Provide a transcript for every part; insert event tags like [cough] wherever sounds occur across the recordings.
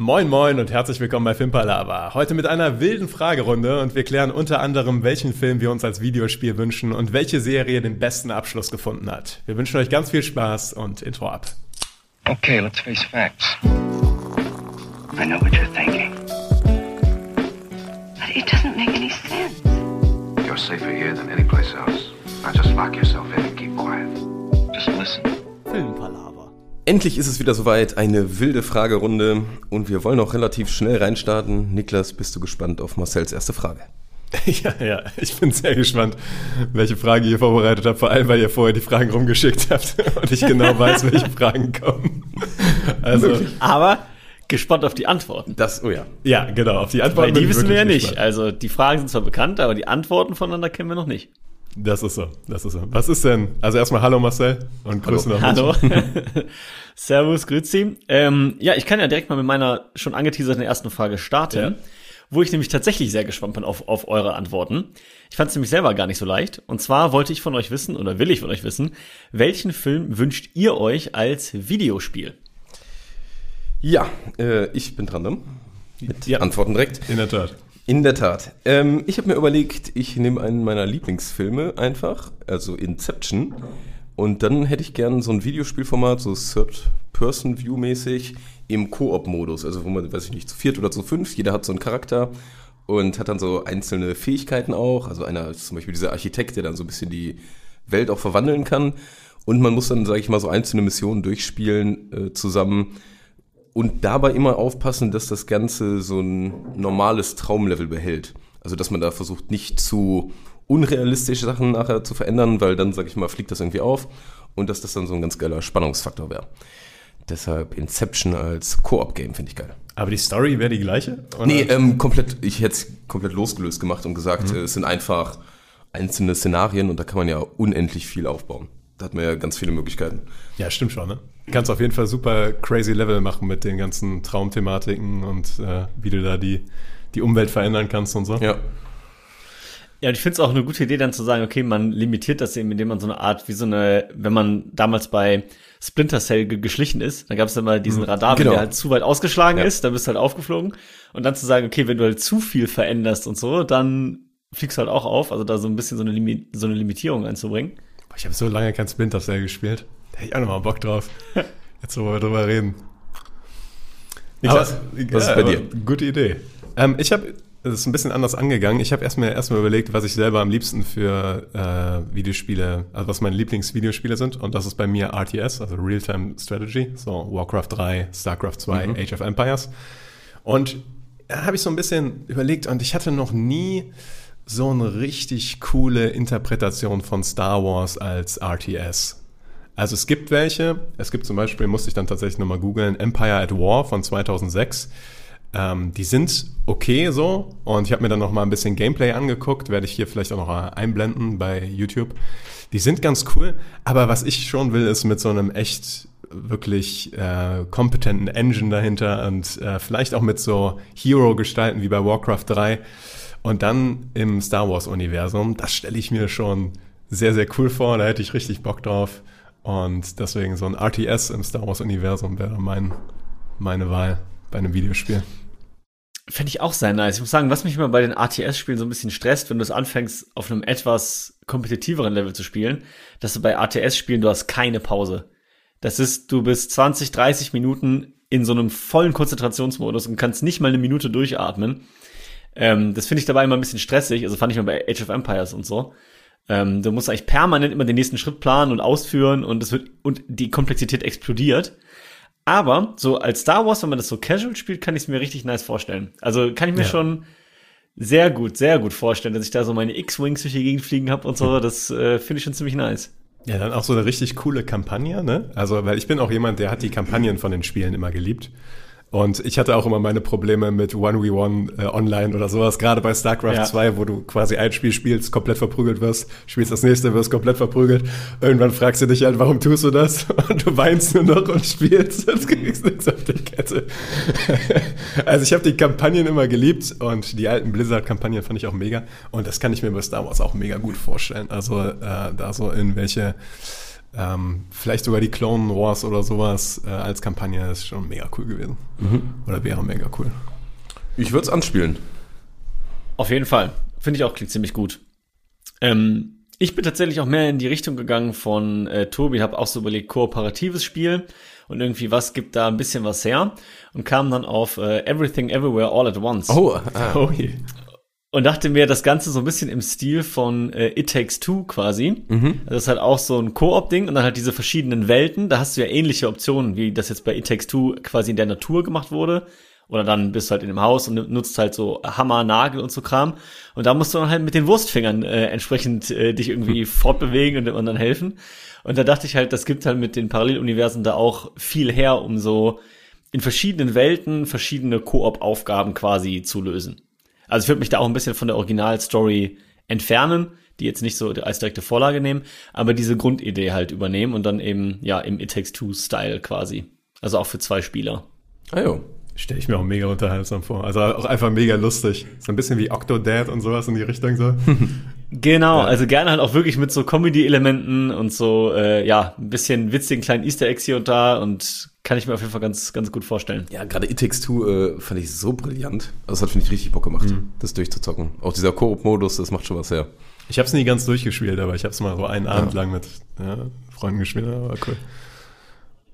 Moin Moin und herzlich willkommen bei Filmpalava. Heute mit einer wilden Fragerunde und wir klären unter anderem, welchen Film wir uns als Videospiel wünschen und welche Serie den besten Abschluss gefunden hat. Wir wünschen euch ganz viel Spaß und Intro ab. Okay, let's face facts. I know what you're thinking. But it doesn't make any sense. You're safer here than any place else. Now just lock yourself in and keep quiet. Just listen. Filmpalaver. Endlich ist es wieder soweit, eine wilde Fragerunde und wir wollen auch relativ schnell reinstarten. Niklas, bist du gespannt auf Marcells erste Frage? [laughs] Ja, ja, ich bin sehr gespannt, welche Frage ihr vorbereitet habt, vor allem, weil ihr vorher die Fragen rumgeschickt habt [laughs] und ich genau weiß, welche [laughs] Fragen kommen. Also, aber gespannt auf die Antworten. Das, oh ja. Ja, genau, auf die Antworten. Weil die wissen wir ja nicht. Gespannt. Also die Fragen sind zwar bekannt, aber die Antworten voneinander kennen wir noch nicht. Das ist so, das ist so. Was ist denn? Also erstmal Hallo Marcel und Grüße nach Hallo. [laughs] Servus, grüezi. Ähm, ja, ich kann ja direkt mal mit meiner schon angeteaserten ersten Frage starten, ja. wo ich nämlich tatsächlich sehr gespannt bin auf, auf eure Antworten. Ich fand es nämlich selber gar nicht so leicht. Und zwar wollte ich von euch wissen, oder will ich von euch wissen, welchen Film wünscht ihr euch als Videospiel? Ja, äh, ich bin dran, ne? Mit ja. Antworten direkt. In der Tat. In der Tat. Ähm, ich habe mir überlegt, ich nehme einen meiner Lieblingsfilme einfach, also Inception. Und dann hätte ich gern so ein Videospielformat, so Third-Person-View-mäßig, im Koop-Modus. Also wo man, weiß ich nicht, zu viert oder zu fünf, jeder hat so einen Charakter und hat dann so einzelne Fähigkeiten auch. Also einer ist zum Beispiel dieser Architekt, der dann so ein bisschen die Welt auch verwandeln kann. Und man muss dann, sage ich mal, so einzelne Missionen durchspielen äh, zusammen und dabei immer aufpassen, dass das Ganze so ein normales Traumlevel behält. Also dass man da versucht, nicht zu unrealistische Sachen nachher zu verändern, weil dann, sag ich mal, fliegt das irgendwie auf und dass das dann so ein ganz geiler Spannungsfaktor wäre. Deshalb Inception als Koop-Game finde ich geil. Aber die Story wäre die gleiche? Oder? Nee, ähm, komplett, ich hätte es komplett losgelöst gemacht und gesagt, mhm. Äh, es sind einfach einzelne Szenarien und da kann man ja unendlich viel aufbauen. Da hat man ja ganz viele Möglichkeiten. Ja, stimmt schon, ne? Du kannst auf jeden Fall super crazy Level machen mit den ganzen Traumthematiken und äh, wie du da die, die Umwelt verändern kannst und so. Ja. Ja, und ich finde es auch eine gute Idee, dann zu sagen, okay, man limitiert das eben, indem man so eine Art, wie so eine, wenn man damals bei Splinter Cell geschlichen ist, dann gab es immer diesen mhm. Radar, genau. wenn der halt zu weit ausgeschlagen ja. ist, dann bist du halt aufgeflogen. Und dann zu sagen, okay, wenn du halt zu viel veränderst und so, dann fliegst du halt auch auf. Also da so ein bisschen so eine, Limi so eine Limitierung einzubringen. Ich habe so lange kein Splinter Cell gespielt. Hätte ich auch nochmal Bock drauf. Jetzt wollen wir drüber reden. Niklas, aber, was ja, ist bei dir? Gute Idee. Ähm, ich habe es ist ein bisschen anders angegangen. Ich habe erstmal erstmal überlegt, was ich selber am liebsten für äh, Videospiele, also was meine Lieblingsvideospiele sind. Und das ist bei mir RTS, also Real-Time Strategy, so Warcraft 3, StarCraft 2, mhm. Age of Empires. Und da habe ich so ein bisschen überlegt und ich hatte noch nie so eine richtig coole Interpretation von Star Wars als RTS. Also es gibt welche. Es gibt zum Beispiel, musste ich dann tatsächlich nochmal googeln, Empire at War von 2006. Ähm, die sind okay so und ich habe mir dann noch mal ein bisschen Gameplay angeguckt, werde ich hier vielleicht auch noch einblenden bei YouTube. Die sind ganz cool, aber was ich schon will, ist mit so einem echt wirklich äh, kompetenten Engine dahinter und äh, vielleicht auch mit so Hero-Gestalten wie bei Warcraft 3 und dann im Star Wars-Universum. Das stelle ich mir schon sehr, sehr cool vor. Da hätte ich richtig Bock drauf. Und deswegen so ein RTS im Star Wars-Universum wäre mein, meine Wahl bei einem Videospiel. Fände ich auch sehr nice. Ich muss sagen, was mich immer bei den RTS-Spielen so ein bisschen stresst, wenn du es anfängst, auf einem etwas kompetitiveren Level zu spielen, dass du bei RTS-Spielen, du hast keine Pause. Das ist, du bist 20, 30 Minuten in so einem vollen Konzentrationsmodus und kannst nicht mal eine Minute durchatmen. Ähm, das finde ich dabei immer ein bisschen stressig. Also fand ich mal bei Age of Empires und so. Ähm, du musst eigentlich permanent immer den nächsten Schritt planen und ausführen und es wird, und die Komplexität explodiert. Aber so als Star Wars, wenn man das so casual spielt, kann ich es mir richtig nice vorstellen. Also kann ich mir ja. schon sehr gut, sehr gut vorstellen, dass ich da so meine X-Wings durch die Gegend fliegen habe und so. Das äh, finde ich schon ziemlich nice. Ja, dann auch so eine richtig coole Kampagne, ne? Also, weil ich bin auch jemand, der hat die Kampagnen von den Spielen immer geliebt. Und ich hatte auch immer meine Probleme mit 1v1 äh, online oder sowas, gerade bei StarCraft ja. 2, wo du quasi ein Spiel spielst, komplett verprügelt wirst, spielst das nächste, wirst komplett verprügelt. Irgendwann fragst du dich halt, warum tust du das? [laughs] Und du weinst nur noch und spielst, das kriegst nichts auf die Kette. [laughs] also ich habe die Kampagnen immer geliebt und die alten Blizzard-Kampagnen fand ich auch mega. Und das kann ich mir bei Star Wars auch mega gut vorstellen. Also äh, da so in welche Ähm, vielleicht sogar die Clone Wars oder sowas äh, als Kampagne ist schon mega cool gewesen. Oder wäre mega cool. Ich würde es anspielen. Auf jeden Fall. Finde ich auch, klingt ziemlich gut. Ähm, ich bin tatsächlich auch mehr in die Richtung gegangen von äh, Tobi, habe auch so überlegt, kooperatives Spiel und irgendwie was gibt da ein bisschen was her und kam dann auf äh, Everything Everywhere All at Once. Oh, ah. Oh je. Und dachte mir, das Ganze so ein bisschen im Stil von äh, It Takes Two quasi. Also das ist halt auch so ein Koop-Ding und dann halt diese verschiedenen Welten. Da hast du ja ähnliche Optionen, wie das jetzt bei It Takes Two quasi in der Natur gemacht wurde. Oder dann bist du halt in dem Haus und nutzt halt so Hammer, Nagel und so Kram. Und da musst du dann halt mit den Wurstfingern äh, entsprechend äh, dich irgendwie fortbewegen und, dann helfen. Und da dachte ich halt, das gibt halt mit den Paralleluniversen da auch viel her, um so in verschiedenen Welten verschiedene Koop-Aufgaben quasi zu lösen. Also ich würde mich da auch ein bisschen von der Originalstory entfernen, die jetzt nicht so als direkte Vorlage nehmen, aber diese Grundidee halt übernehmen und dann eben, ja, im It Takes Two-Style quasi. Also auch für zwei Spieler. Ah, jo. Stelle ich mir auch mega unterhaltsam vor. Also auch einfach mega lustig. So ein bisschen wie Octodad und sowas in die Richtung so. [laughs] Genau, also gerne halt auch wirklich mit so Comedy-Elementen und so, äh, ja, ein bisschen witzigen kleinen Easter Eggs hier und da und kann ich mir auf jeden Fall ganz, ganz gut vorstellen. Ja, gerade It Takes Two äh, fand ich so brillant. Also das hat, finde ich, richtig Bock gemacht, das durchzuzocken. Auch dieser Koop-Modus, das macht schon was her. Ich habe es nie ganz durchgespielt, aber ich habe es mal so einen Abend lang mit ja, Freunden gespielt. Aber cool.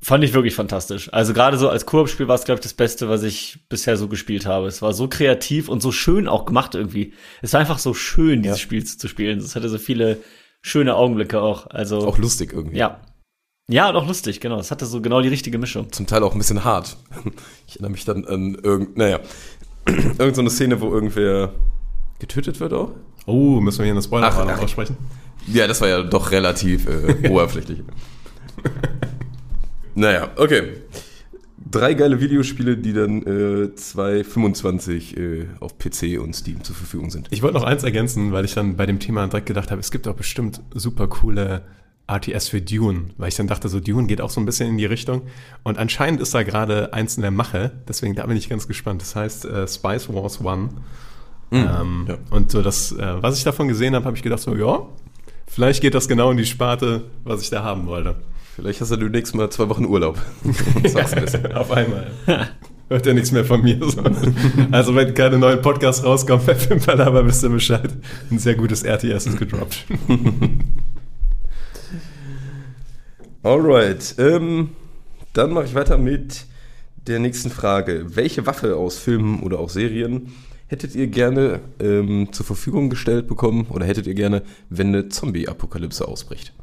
Fand ich wirklich fantastisch. Also gerade so als Koop-Spiel war es, glaube ich, das Beste, was ich bisher so gespielt habe. Es war so kreativ und so schön auch gemacht irgendwie. Es war einfach so schön, dieses Ja. Spiel zu spielen. Es hatte so viele schöne Augenblicke auch. Also Auch lustig irgendwie. ja. Ja, und auch lustig, genau. Es hatte so genau die richtige Mischung. Zum Teil auch ein bisschen hart. Ich erinnere mich dann an irgend, naja, [clears throat] irgend so eine Szene, wo irgendwer getötet wird auch. Oh, müssen wir hier eine spoiler Ach, ach. aussprechen? Ja, das war ja doch relativ äh, [laughs] oberflächlich. Naja, okay. Drei geile Videospiele, die dann äh, 2,25 äh, auf PC und Steam zur Verfügung sind. Ich wollte noch eins ergänzen, weil ich dann bei dem Thema direkt gedacht habe, es gibt auch bestimmt super coole RTS für Dune, weil ich dann dachte, so Dune geht auch so ein bisschen in die Richtung. Und anscheinend ist da gerade eins in der Mache, deswegen da bin ich ganz gespannt. Das heißt äh, Spice Wars One. ähm, ja. Und so das, äh, was ich davon gesehen habe, habe ich gedacht, so ja, vielleicht geht das genau in die Sparte, was ich da haben wollte. Vielleicht hast du demnächst mal zwei Wochen Urlaub. [laughs] [laughs] Auf einmal. [laughs] Hört ja nichts mehr von mir. So. Also wenn keine neuen Podcasts rauskommen bei Filmpalava, wisst ihr Bescheid. Ein sehr gutes RTS ist gedroppt. Alright, ähm, dann mache ich weiter mit der nächsten Frage. Welche Waffe aus Filmen oder auch Serien hättet ihr gerne ähm, zur Verfügung gestellt bekommen oder hättet ihr gerne, wenn eine Zombie-Apokalypse ausbricht?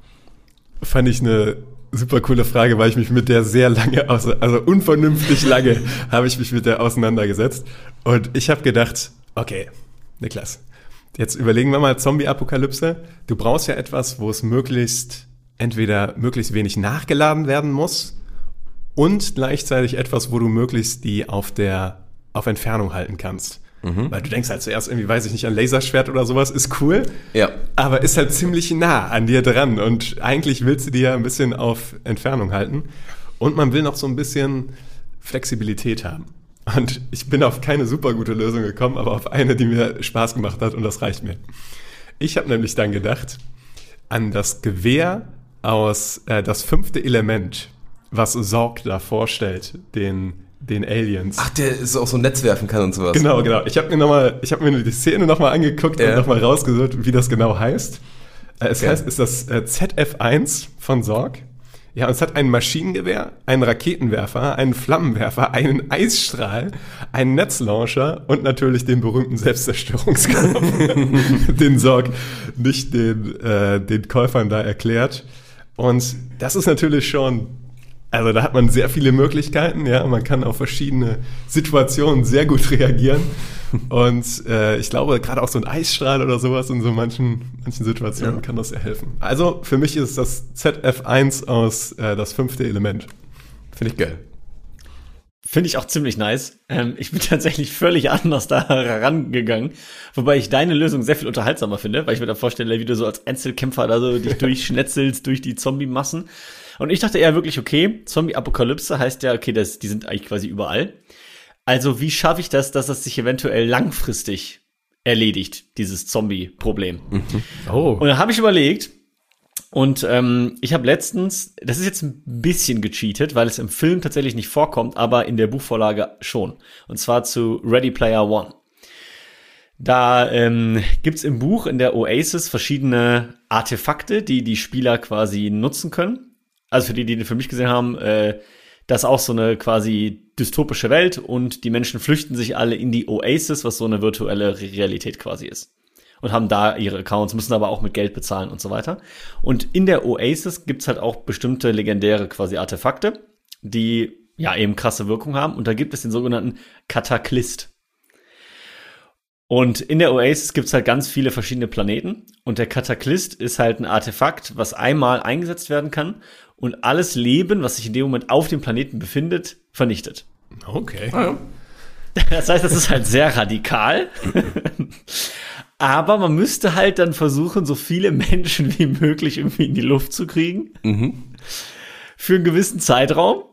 Fand ich eine super coole Frage, weil ich mich mit der sehr lange, also unvernünftig lange, [laughs] habe ich mich mit der auseinandergesetzt. Und ich habe gedacht, okay, Niklas, jetzt überlegen wir mal Zombie-Apokalypse. Du brauchst ja etwas, wo es möglichst, entweder möglichst wenig nachgeladen werden muss und gleichzeitig etwas, wo du möglichst die auf der, auf Entfernung halten kannst. Weil du denkst halt zuerst irgendwie, weiß ich nicht, an Laserschwert oder sowas, ist cool. Ja. Aber ist halt ziemlich nah an dir dran und eigentlich willst du die ja ein bisschen auf Entfernung halten. Und man will noch so ein bisschen Flexibilität haben. Und ich bin auf keine super gute Lösung gekommen, aber auf eine, die mir Spaß gemacht hat und das reicht mir. Ich habe nämlich dann gedacht an das Gewehr aus äh, das fünfte Element, was Sorg da vorstellt, den, den Aliens. Ach, der ist auch so ein Netz werfen kann und sowas. Genau, genau. Ich habe mir, noch mal, ich hab mir die Szene nochmal angeguckt Ja. und nochmal rausgesucht, wie das genau heißt. Äh, Es Okay. heißt, ist das äh, ZF1 von Sorg. Ja, und es hat ein Maschinengewehr, einen Raketenwerfer, einen Flammenwerfer, einen Eisstrahl, einen Netzlauncher und natürlich den berühmten Selbstzerstörungskampf, [laughs] den Sorg nicht den, äh, den Käufern da erklärt. Und das ist natürlich schon also da hat man sehr viele Möglichkeiten, ja, man kann auf verschiedene Situationen sehr gut reagieren. Und äh, ich glaube, gerade auch so ein Eisstrahl oder sowas in so manchen, manchen Situationen Ja. kann das sehr helfen. Also für mich ist das ZF1 aus äh, das fünfte Element. Finde ich geil. Finde ich auch ziemlich nice. Ähm, ich bin [laughs] tatsächlich völlig anders da herangegangen. Wobei ich deine Lösung sehr viel unterhaltsamer finde, weil ich mir da vorstelle, wie du so als Einzelkämpfer da so dich [laughs] durchschnetzelst durch die Zombie-Massen. Und ich dachte eher wirklich, okay, Zombie-Apokalypse heißt ja, okay, das, die sind eigentlich quasi überall. Also wie schaffe ich das, dass das sich eventuell langfristig erledigt, dieses Zombie-Problem? Oh. Und dann habe ich überlegt, Und ähm, ich habe letztens, das ist jetzt ein bisschen gecheatet, weil es im Film tatsächlich nicht vorkommt, aber in der Buchvorlage schon. Und zwar zu Ready Player One. Da ähm, gibt im Buch in der Oasis verschiedene Artefakte, die die Spieler quasi nutzen können. Also für die, die den Film nicht gesehen haben, äh, das ist auch so eine quasi dystopische Welt und die Menschen flüchten sich alle in die Oasis, was so eine virtuelle Realität quasi ist. Und haben da ihre Accounts, müssen aber auch mit Geld bezahlen und so weiter. Und in der Oasis gibt's halt auch bestimmte legendäre quasi Artefakte, die ja eben krasse Wirkung haben. Und da gibt es den sogenannten Kataklist. Und in der Oasis gibt's halt ganz viele verschiedene Planeten. Und der Kataklist ist halt ein Artefakt, was einmal eingesetzt werden kann und alles Leben, was sich in dem Moment auf dem Planeten befindet, vernichtet. Okay. [laughs] Das heißt, das ist halt sehr radikal. [laughs] Aber man müsste halt dann versuchen, so viele Menschen wie möglich irgendwie in die Luft zu kriegen. Für einen gewissen Zeitraum.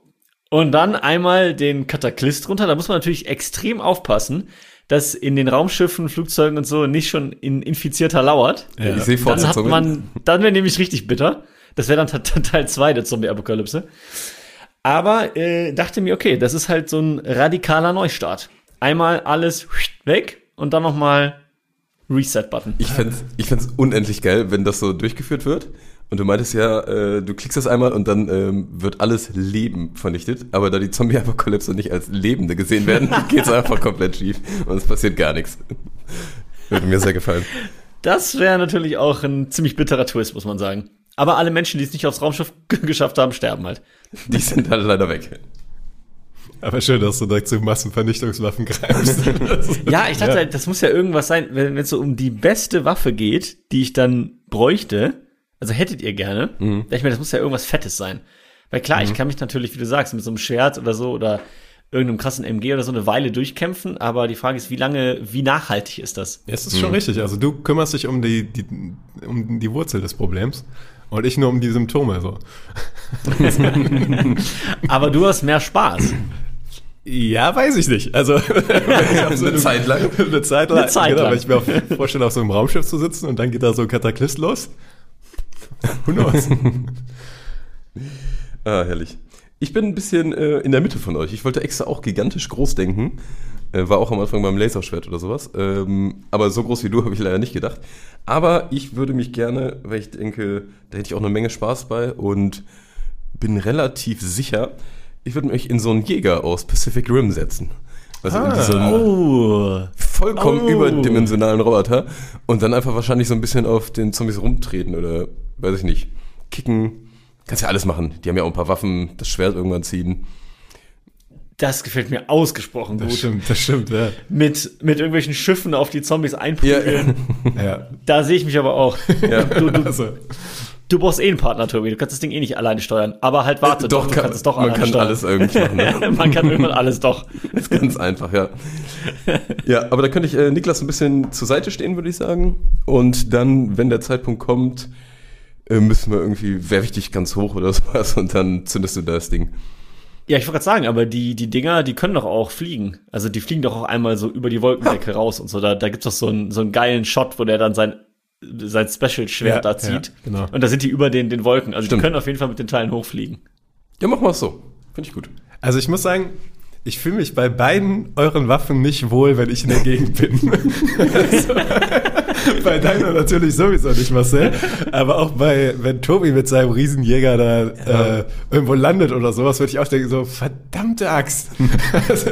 Und dann einmal den Kataklist runter. Da muss man natürlich extrem aufpassen, dass in den Raumschiffen, Flugzeugen und so nicht schon ein Infizierter lauert. Ja. Ich sehe Dann hat man, dann wäre nämlich richtig bitter. Das wäre dann Te- Teil 2 der Zombie-Apokalypse. Aber äh, dachte mir, okay, das ist halt so ein radikaler Neustart. Einmal alles weg und dann noch mal Reset-Button. Ich fände ich unendlich geil, wenn das so durchgeführt wird. Und du meintest ja, äh, du klickst das einmal und dann ähm, wird alles Leben vernichtet. Aber da die Zombie-Apokalypse nicht als Lebende gesehen werden, [laughs] geht's einfach komplett schief und es passiert gar nichts. Würde mir sehr gefallen. Das wäre natürlich auch ein ziemlich bitterer Twist, muss man sagen. Aber alle Menschen, die es nicht aufs Raumschiff [laughs] geschafft haben, sterben halt. Die sind alle leider weg. Aber schön, dass du direkt zu Massenvernichtungswaffen greifst. [laughs] Ja, ich dachte, halt, das muss ja irgendwas sein, wenn es so um die beste Waffe geht, die ich dann bräuchte. Also hättet ihr gerne. Mhm. Ich mir, das muss ja irgendwas Fettes sein. Weil klar, ich kann mich natürlich, wie du sagst, mit so einem Schwert oder so oder irgendeinem krassen MG oder so eine Weile durchkämpfen, aber die Frage ist, wie lange, wie nachhaltig ist das? Ja, es ist schon richtig. Also du kümmerst dich um die, die, um die Wurzel des Problems und ich nur um die Symptome. So. [laughs] Aber du hast mehr Spaß. Ja, weiß ich nicht. Also [laughs] Eine Zeit lang. eine Zeit lang. Eine Zeit genau, lang. Ich mir auf, vorstelle, auf so einem Raumschiff zu sitzen und dann geht da so ein Kataklist los. [laughs] Who knows? Ah, herrlich. Ich bin ein bisschen äh, in der Mitte von euch. Ich wollte extra auch gigantisch groß denken. Äh, war auch am Anfang beim Laserschwert oder sowas. Ähm, aber so groß wie du habe ich leider nicht gedacht. Aber ich würde mich gerne, weil ich denke, da hätte ich auch eine Menge Spaß bei und bin relativ sicher, ich würde mich in so einen Jäger aus Pacific Rim setzen. Also in diesen Oh. vollkommen Oh. überdimensionalen Roboter und dann einfach wahrscheinlich so ein bisschen auf den Zombies rumtreten oder weiß ich nicht, kicken. Kannst ja alles machen. Die haben ja auch ein paar Waffen, das Schwert irgendwann ziehen. Das gefällt mir ausgesprochen Das gut. stimmt, das stimmt, ja. Mit, mit irgendwelchen Schiffen auf die Zombies einprügeln. ja. [laughs] Da sehe ich mich aber auch. Ja. Du, du, [laughs] Also, du brauchst eh einen Partner, Tobi. Du kannst das Ding eh nicht alleine steuern. Aber halt warte, doch, du kann, kannst es doch man alleine kann steuern. alles irgendwie machen. Ne? [laughs] Man kann irgendwann alles doch. Das ist ganz einfach, ja. Ja, aber da könnte ich äh, Niklas ein bisschen zur Seite stehen, würde ich sagen. Und dann, wenn der Zeitpunkt kommt, äh, müssen wir irgendwie, werfe ich dich ganz hoch oder sowas und dann zündest du das Ding. Ja, ich wollte gerade sagen, aber die, die Dinger, die können doch auch fliegen. Also die fliegen doch auch einmal so über die Wolkendecke raus und so. Da, da gibt's doch so einen, so einen geilen Shot, wo der dann sein, sein Special-Schwert Ja, da zieht. ja, genau. Und da sind die über den, den Wolken. Also Stimmt. die können auf jeden Fall mit den Teilen hochfliegen. Ja, machen wir es so. Finde ich gut. also ich muss sagen, ich fühle mich bei beiden euren Waffen nicht wohl, wenn ich in der Gegend bin. [laughs] [laughs] [laughs] [laughs] bei deiner natürlich sowieso nicht, Marcel. Aber auch bei, wenn Tobi mit seinem Riesenjäger da äh, irgendwo landet oder sowas, würde ich auch denken, so, verdammte Axt. [laughs] also,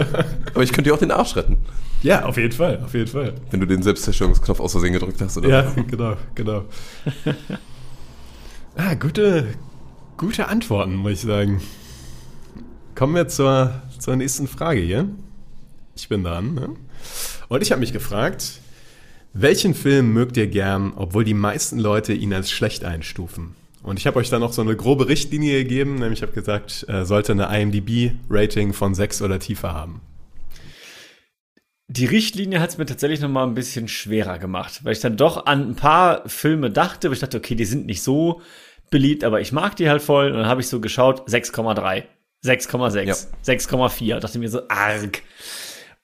Aber ich könnte dir auch den Arsch retten, ja, auf jeden Fall, auf jeden Fall. wenn du den Selbstzerstörungsknopf aus Versehen gedrückt hast. Oder Ja, genau, genau. [laughs] Ah, gute, gute Antworten, muss ich sagen. Kommen wir zur, zur nächsten Frage hier. Ich bin dran. Ne? Und ich habe mich gefragt, welchen Film mögt ihr gern, obwohl die meisten Leute ihn als schlecht einstufen? Und ich habe euch dann noch so eine grobe Richtlinie gegeben, nämlich ich habe gesagt, äh, sollte eine IMDb-Rating von 6 oder tiefer haben. Die Richtlinie hat es mir tatsächlich noch mal ein bisschen schwerer gemacht, weil ich dann doch an ein paar Filme dachte, aber ich dachte, okay, die sind nicht so beliebt, aber ich mag die halt voll. Und dann habe ich so geschaut, 6,3, 6,6, Ja. 6,4. Dachte mir so, arg.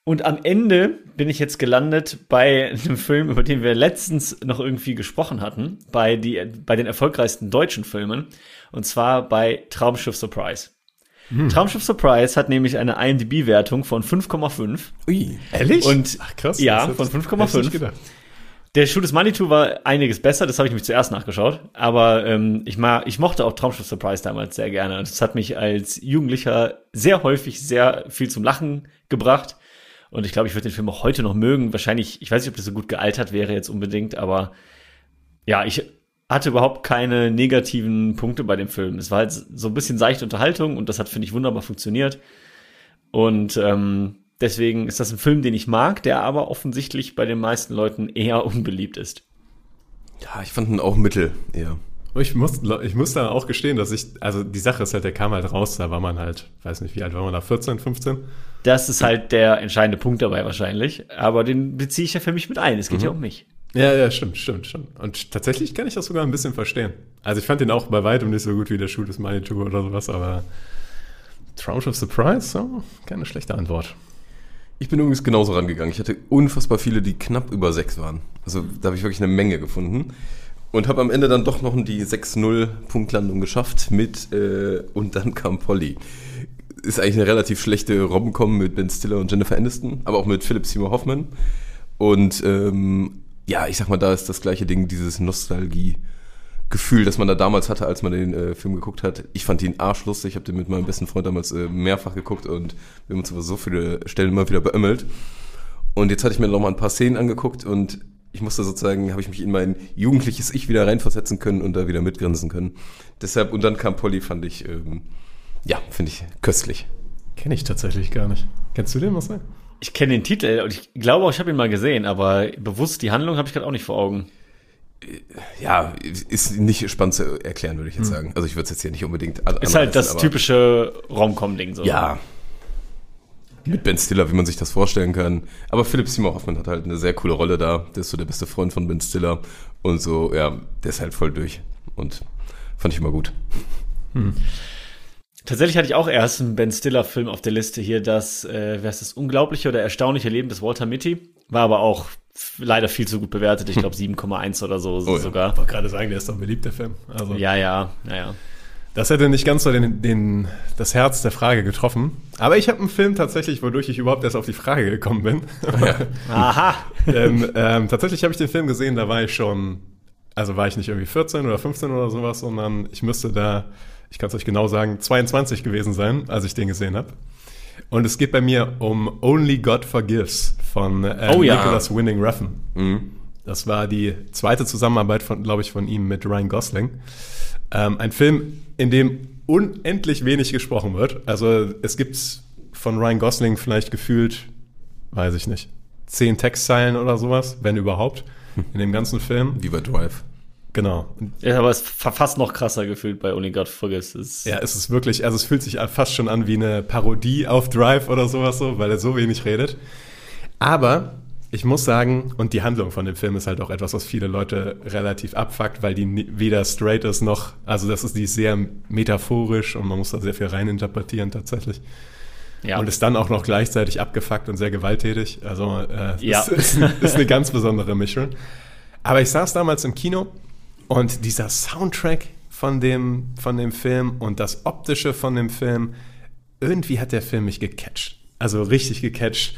Und am Ende bin ich jetzt gelandet bei einem Film, über den wir letztens noch irgendwie gesprochen hatten, bei, die, bei den erfolgreichsten deutschen Filmen. Und zwar bei Traumschiff Surprise. Hm. Traumschiff Surprise hat nämlich eine IMDb-Wertung von 5,5. Ui. Ehrlich? Und- Ach krass. ja, das von hätte ich 5,5. nicht gedacht. Der Schuh des Manitou war einiges besser, das habe ich nämlich zuerst nachgeschaut. Aber ähm, ich, mag, ich mochte auch Traumschiff Surprise damals sehr gerne. Und es hat mich als Jugendlicher sehr häufig sehr viel zum Lachen gebracht. Und ich glaube, ich würde den Film auch heute noch mögen. Wahrscheinlich, ich weiß nicht, ob das so gut gealtert wäre jetzt unbedingt, aber ja, ich hatte überhaupt keine negativen Punkte bei dem Film. Es war halt so ein bisschen seichte Unterhaltung und das hat, finde ich, wunderbar funktioniert. Und ähm, deswegen ist das ein Film, den ich mag, der aber offensichtlich bei den meisten Leuten eher unbeliebt ist. Ja, ich fand ihn auch mittel, eher. Ich muss, ich muss da auch gestehen, dass ich, also die Sache ist halt, der kam halt raus, da war man halt, weiß nicht, wie alt war man da, 14, 15? Das ist halt der entscheidende Punkt dabei wahrscheinlich. Aber den beziehe ich ja für mich mit ein. Es geht ja um mich. Ja, ja, stimmt, stimmt, stimmt. Und tatsächlich kann ich das sogar ein bisschen verstehen. Also ich fand den auch bei weitem nicht so gut wie der Schuh des Manitou oder sowas, aber Traumschiff Surprise, oh, keine schlechte Antwort. Ich bin übrigens genauso rangegangen. Ich hatte unfassbar viele, die knapp über sechs waren. Also da habe ich wirklich eine Menge gefunden. Und habe am Ende dann doch noch die 6-0-Punktlandung geschafft mit äh, Und dann kam Polly. Ist eigentlich eine relativ schlechte Rom-Com mit Ben Stiller und Jennifer Aniston, aber auch mit Philip Seymour Hoffman. Und ähm, ja, ich sag mal, da ist das gleiche Ding, dieses Nostalgie-Gefühl, das man da damals hatte, als man den äh, Film geguckt hat. Ich fand ihn arschlustig. Ich habe den mit meinem besten Freund damals äh, mehrfach geguckt und wir haben uns über so viele Stellen immer wieder beömmelt. Und jetzt hatte ich mir noch mal ein paar Szenen angeguckt und ich musste sozusagen, habe ich mich in mein jugendliches Ich wieder reinversetzen können und da wieder mitgrinsen können. Deshalb, und dann kam Polly, fand ich, ähm, ja, finde ich köstlich. Kenne ich tatsächlich gar nicht. Kennst du den, Marcel? Ich kenne den Titel und ich glaube auch, ich habe ihn mal gesehen, aber bewusst die Handlung habe ich gerade auch nicht vor Augen. Ja, ist nicht spannend zu erklären, würde ich jetzt sagen. Also ich würde es jetzt hier nicht unbedingt. an- Ist halt das typische Rom-Com-Ding so. Ja. Mit Ben Stiller, wie man sich das vorstellen kann. Aber Philip Seymour Hoffman hat halt eine sehr coole Rolle da. Der ist so der beste Freund von Ben Stiller. Und so, ja, der ist halt voll durch. Und fand ich immer gut. Tatsächlich hatte ich auch erst einen Ben Stiller-Film auf der Liste hier, das, äh, wer ist das unglaubliche oder erstaunliche Leben des Walter Mitty. War aber auch leider viel zu gut bewertet. Ich [laughs] glaube 7,1 oder so Oh ja. sogar. Ich wollte gerade sagen, der ist doch ein beliebter Film. Also, Ja, ja, naja. Das hätte nicht ganz so den, den, das Herz der Frage getroffen. Aber ich habe einen Film tatsächlich, wodurch ich überhaupt erst auf die Frage gekommen bin. Aha. Denn [laughs] ähm, tatsächlich habe ich den Film gesehen, da war ich schon, also war ich nicht irgendwie 14 oder 15 oder sowas, sondern ich müsste da, ich kann es euch genau sagen, 22 gewesen sein, als ich den gesehen habe. Und es geht bei mir um Only God Forgives von äh, Oh ja. Nicholas Winning Refn. Das war die zweite Zusammenarbeit von, glaube ich, von ihm mit Ryan Gosling. Ähm, ein Film, in dem unendlich wenig gesprochen wird. Also es gibt von Ryan Gosling vielleicht gefühlt, weiß ich nicht, zehn Textzeilen oder sowas, wenn überhaupt, in dem ganzen Film. Wie bei Drive. Genau. Ja, aber es ist fa- fast noch krasser gefühlt bei Only God Forgives. Es ist- Ja, es ist wirklich, also es fühlt sich fast schon an wie eine Parodie auf Drive oder sowas so, weil er so wenig redet. Aber ich muss sagen, und die Handlung von dem Film ist halt auch etwas, was viele Leute relativ abfuckt, weil die weder straight ist noch, also das ist die ist sehr metaphorisch und man muss da sehr viel reininterpretieren tatsächlich. ja. Und ist dann auch noch gleichzeitig abgefuckt und sehr gewalttätig. Also äh, Ja. das ist, ist eine ganz besondere Mischung. Aber ich saß damals im Kino und dieser Soundtrack von dem, von dem Film und das Optische von dem Film, irgendwie hat der Film mich gecatcht. Also richtig gecatcht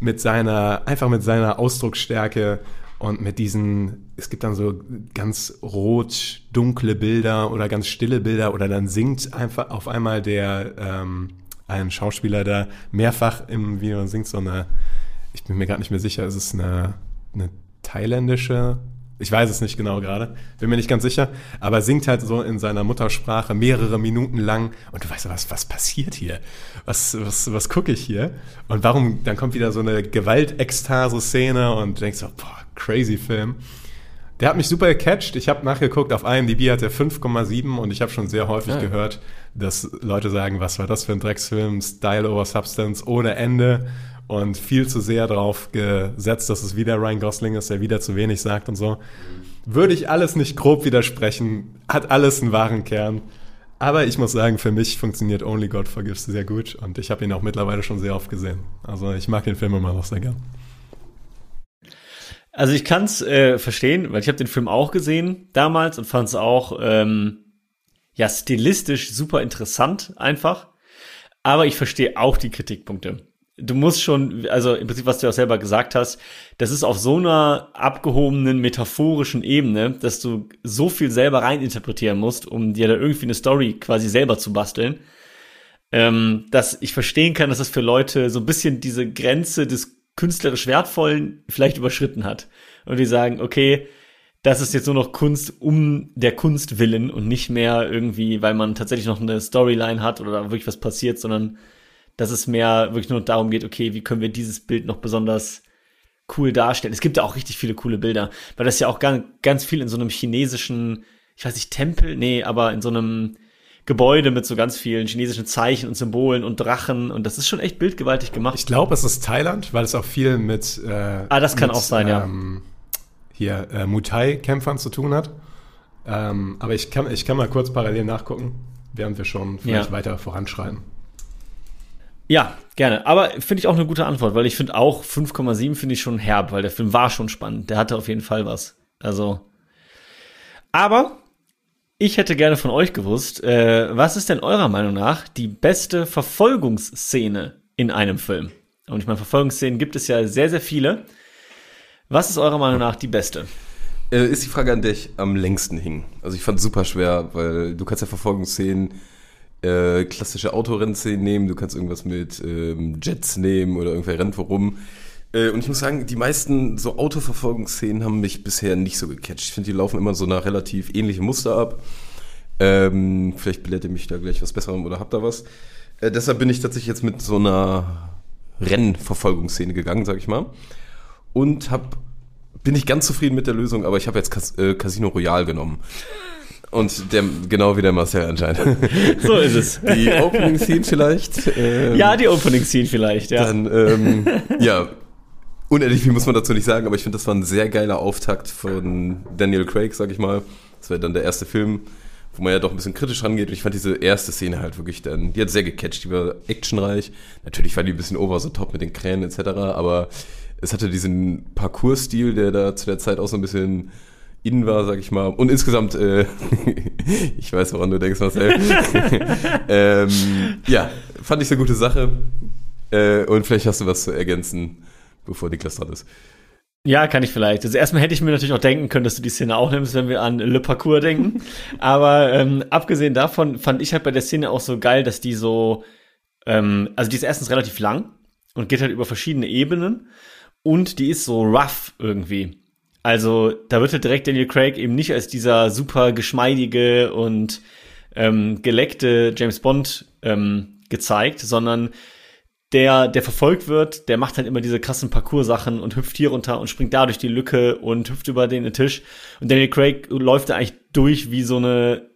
mit seiner, einfach mit seiner Ausdrucksstärke und mit diesen, es gibt dann so ganz rot, dunkle Bilder oder ganz stille Bilder oder dann singt einfach auf einmal der, ähm, ein Schauspieler da mehrfach im Video singt so eine, ich bin mir gerade nicht mehr sicher, ist es eine, eine thailändische, ich weiß es nicht genau gerade, bin mir nicht ganz sicher, aber singt halt so in seiner Muttersprache mehrere Minuten lang und du weißt so, was, was passiert hier? Was, was, was gucke ich hier? Und warum, dann kommt wieder so eine Gewaltekstase-Szene und du denkst so, boah, crazy Film. Der hat mich super gecatcht. Ich habe nachgeguckt, auf IMDb hat er 5,7 und ich habe schon sehr häufig Ja. gehört, dass Leute sagen, was war das für ein Drecksfilm, Style over Substance ohne Ende und viel zu sehr drauf gesetzt, dass es wieder Ryan Gosling ist, der wieder zu wenig sagt und so. Würde ich alles nicht grob widersprechen, hat alles einen wahren Kern. Aber ich muss sagen, für mich funktioniert Only God Forgives sehr gut und ich habe ihn auch mittlerweile schon sehr oft gesehen. Also ich mag den Film immer noch sehr gern. Also ich kann es äh, verstehen, weil ich habe den Film auch gesehen damals und fand es auch ähm, ja stilistisch super interessant einfach. Aber ich verstehe auch die Kritikpunkte. Du musst schon, also im Prinzip, was du ja selber gesagt hast, das ist auf so einer abgehobenen metaphorischen Ebene, dass du so viel selber reininterpretieren musst, um dir da irgendwie eine Story quasi selber zu basteln, ähm, dass ich verstehen kann, dass das für Leute so ein bisschen diese Grenze des künstlerisch Wertvollen vielleicht überschritten hat. Und die sagen, okay, das ist jetzt nur noch Kunst um der Kunst willen und nicht mehr irgendwie, weil man tatsächlich noch eine Storyline hat oder wirklich was passiert, sondern dass es mehr wirklich nur darum geht, okay, wie können wir dieses Bild noch besonders cool darstellen. Es gibt ja auch richtig viele coole Bilder, weil das ja auch ganz, ganz viel in so einem chinesischen, ich weiß nicht, Tempel, nee, aber in so einem Gebäude mit so ganz vielen chinesischen Zeichen und Symbolen und Drachen und das ist schon echt bildgewaltig gemacht. Ich glaube, es ist Thailand, weil es auch viel mit äh, ah, das kann mit, auch sein, ähm, ja. Hier äh, Muay-Kämpfern zu tun hat. Ähm, aber ich kann, ich kann mal kurz parallel nachgucken, während wir schon vielleicht Ja. weiter voranschreiten. Ja, gerne. Aber finde ich auch eine gute Antwort, weil ich finde auch 5,7 finde ich schon herb, weil der Film war schon spannend. Der hatte auf jeden Fall was. Also. Aber ich hätte gerne von euch gewusst, äh, was ist denn eurer Meinung nach die beste Verfolgungsszene in einem Film? Und ich meine, Verfolgungsszenen gibt es ja sehr, sehr viele. Was ist eurer Meinung nach die beste? Äh, ist die Frage, an der ich am längsten hing. Also ich fand es super schwer, weil du kannst ja Verfolgungsszenen, äh, klassische Autorennszenen nehmen, du kannst irgendwas mit ähm, Jets nehmen oder irgendwer rennt worum. Äh, und ich muss sagen, die meisten so Autoverfolgungsszenen haben mich bisher nicht so gecatcht. Ich finde, die laufen immer so nach relativ ähnlichem Muster ab. Ähm, vielleicht belehrt ihr mich da gleich was Besserem oder habt da was. Äh, deshalb bin ich tatsächlich jetzt mit so einer Rennverfolgungsszene gegangen, sag ich mal. Und hab, bin nicht ganz zufrieden mit der Lösung, aber ich habe jetzt Cas äh, Casino Royale genommen. Und der, genau wie der Marcel anscheinend. [laughs] So ist es. Die Opening Scene vielleicht. ähm, ja, die Opening Scene vielleicht, ja. Dann, ähm, ja, unendlich viel muss man dazu nicht sagen, aber ich finde, das war ein sehr geiler Auftakt von Daniel Craig, sag ich mal. Das war dann der erste Film, wo man ja doch ein bisschen kritisch rangeht. Und ich fand diese erste Szene halt wirklich dann, die hat sehr gecatcht, die war actionreich. Natürlich war die ein bisschen over the top mit den Kränen etc., aber es hatte diesen Parcours-Stil, der da zu der Zeit auch so ein bisschen in war, sag ich mal. Und insgesamt, äh, [laughs] ich weiß, woran du denkst, Marcel. [laughs] ähm, ja, fand ich eine gute Sache. Äh, und vielleicht hast du was zu ergänzen, bevor Niklas dran ist. Ja, kann ich vielleicht. Also erstmal hätte ich mir natürlich auch denken können, dass du die Szene auch nimmst, wenn wir an Le Parcours denken. [laughs] Aber ähm, abgesehen davon fand ich halt bei der Szene auch so geil, dass die so, ähm, also die ist erstens relativ lang und geht halt über verschiedene Ebenen und die ist so rough irgendwie. Also da wird halt direkt Daniel Craig eben nicht als dieser super geschmeidige und ähm, geleckte James Bond ähm, gezeigt, sondern der, der verfolgt wird, der macht halt immer diese krassen Parcours-Sachen und hüpft hier runter und springt da durch die Lücke und hüpft über den Tisch. Und Daniel Craig läuft da eigentlich durch wie so eine,